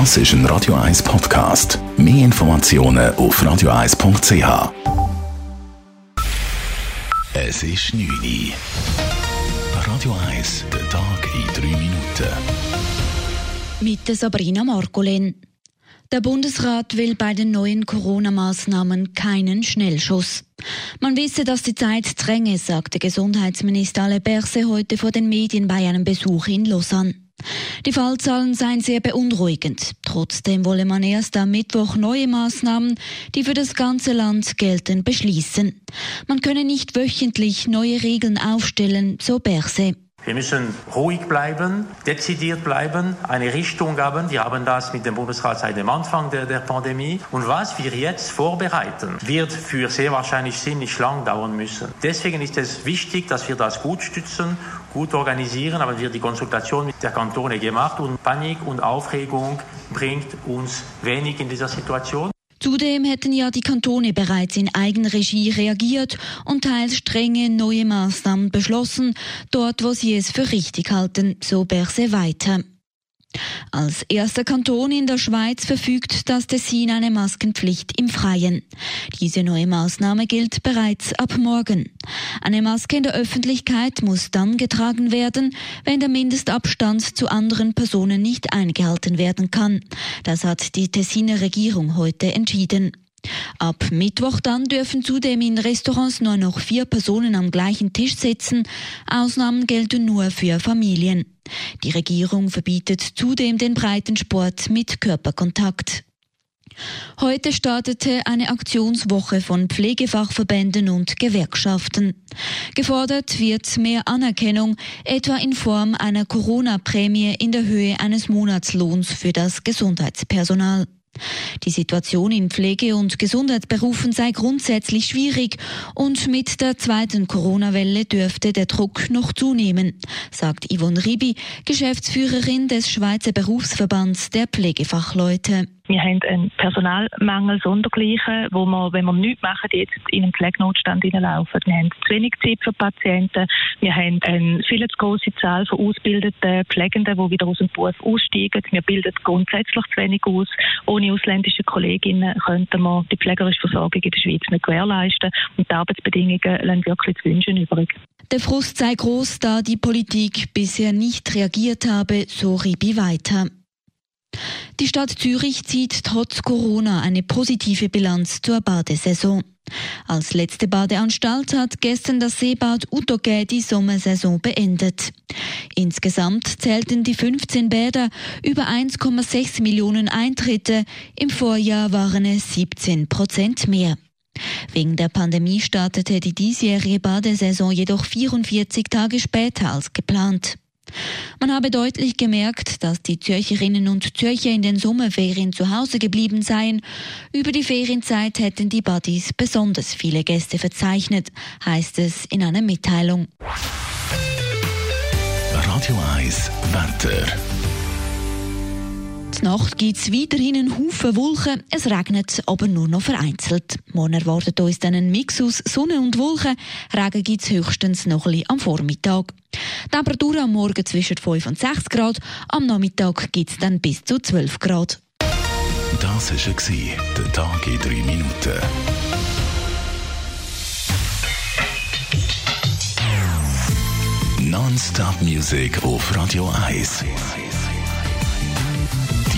Das ist ein Radio 1 Podcast. Mehr Informationen auf radio1.ch. Es ist 9 Uhr. Radio 1, der Tag in 3 Minuten. Mit Sabrina Margolin. Der Bundesrat will bei den neuen Corona-Maßnahmen keinen Schnellschuss. Man wisse, dass die Zeit dränge, sagte Gesundheitsminister Ale Berse heute vor den Medien bei einem Besuch in Lausanne. Die Fallzahlen seien sehr beunruhigend. Trotzdem wolle man erst am Mittwoch neue Maßnahmen, die für das ganze Land gelten, beschließen. Man könne nicht wöchentlich neue Regeln aufstellen, so Berse. Wir müssen ruhig bleiben, dezidiert bleiben, eine Richtung haben. Wir haben das mit dem Bundesrat seit dem Anfang der, der Pandemie. Und was wir jetzt vorbereiten, wird für sehr wahrscheinlich ziemlich lang dauern müssen. Deswegen ist es wichtig, dass wir das gut stützen, gut organisieren. Aber wir die Konsultation mit der Kantone gemacht und Panik und Aufregung bringt uns wenig in dieser Situation. Zudem hätten ja die Kantone bereits in Eigenregie reagiert und teils strenge neue Maßnahmen beschlossen, dort wo sie es für richtig halten, so Berse weiter. Als erster Kanton in der Schweiz verfügt das Tessin eine Maskenpflicht im Freien. Diese neue Maßnahme gilt bereits ab morgen. Eine Maske in der Öffentlichkeit muss dann getragen werden, wenn der Mindestabstand zu anderen Personen nicht eingehalten werden kann. Das hat die Tessiner Regierung heute entschieden. Ab Mittwoch dann dürfen zudem in Restaurants nur noch vier Personen am gleichen Tisch sitzen. Ausnahmen gelten nur für Familien. Die Regierung verbietet zudem den Breitensport mit Körperkontakt. Heute startete eine Aktionswoche von Pflegefachverbänden und Gewerkschaften. Gefordert wird mehr Anerkennung, etwa in Form einer Corona-Prämie in der Höhe eines Monatslohns für das Gesundheitspersonal. Die Situation in Pflege- und Gesundheitsberufen sei grundsätzlich schwierig und mit der zweiten Corona-Welle dürfte der Druck noch zunehmen, sagt Yvonne Ribi, Geschäftsführerin des Schweizer Berufsverbands der Pflegefachleute. Wir haben einen Personalmangel sondergleichen, wo wir, wenn wir nichts machen, jetzt in einen Pflegenotstand hineinlaufen. Wir haben zu wenig Zeit für Patienten. Wir haben eine viel zu große Zahl von ausgebildeten Pflegenden, die wieder aus dem Beruf aussteigen. Wir bilden grundsätzlich zu wenig aus. Ohne ausländische Kolleginnen könnten wir die pflegerische Versorgung in der Schweiz nicht gewährleisten. Und die Arbeitsbedingungen lassen wirklich zu wünschen übrig. Der Frust sei groß, da die Politik bisher nicht reagiert habe, so Ribi weiter. Die Stadt Zürich zieht trotz Corona eine positive Bilanz zur Badesaison. Als letzte Badeanstalt hat gestern das Seebad Utoge die Sommersaison beendet. Insgesamt zählten die 15 Bäder über 1,6 Millionen Eintritte. Im Vorjahr waren es 17 Prozent mehr. Wegen der Pandemie startete die diesjährige Badesaison jedoch 44 Tage später als geplant. Man habe deutlich gemerkt, dass die Zürcherinnen und Zürcher in den Sommerferien zu Hause geblieben seien. Über die Ferienzeit hätten die Buddies besonders viele Gäste verzeichnet, heißt es in einer Mitteilung. Radio 1 Wetter. Nacht gibt es weiterhin einen Haufen Wolken. Es regnet aber nur noch vereinzelt. Morgen erwartet uns dann ein Mix aus Sonne und Wolken. Regen gibt es höchstens noch ein am Vormittag. Temperatur am Morgen zwischen 5 und 6 Grad. Am Nachmittag gibt es dann bis zu 12 Grad. Das war der Tag in 3 Minuten. Non-Stop Music auf Radio 1.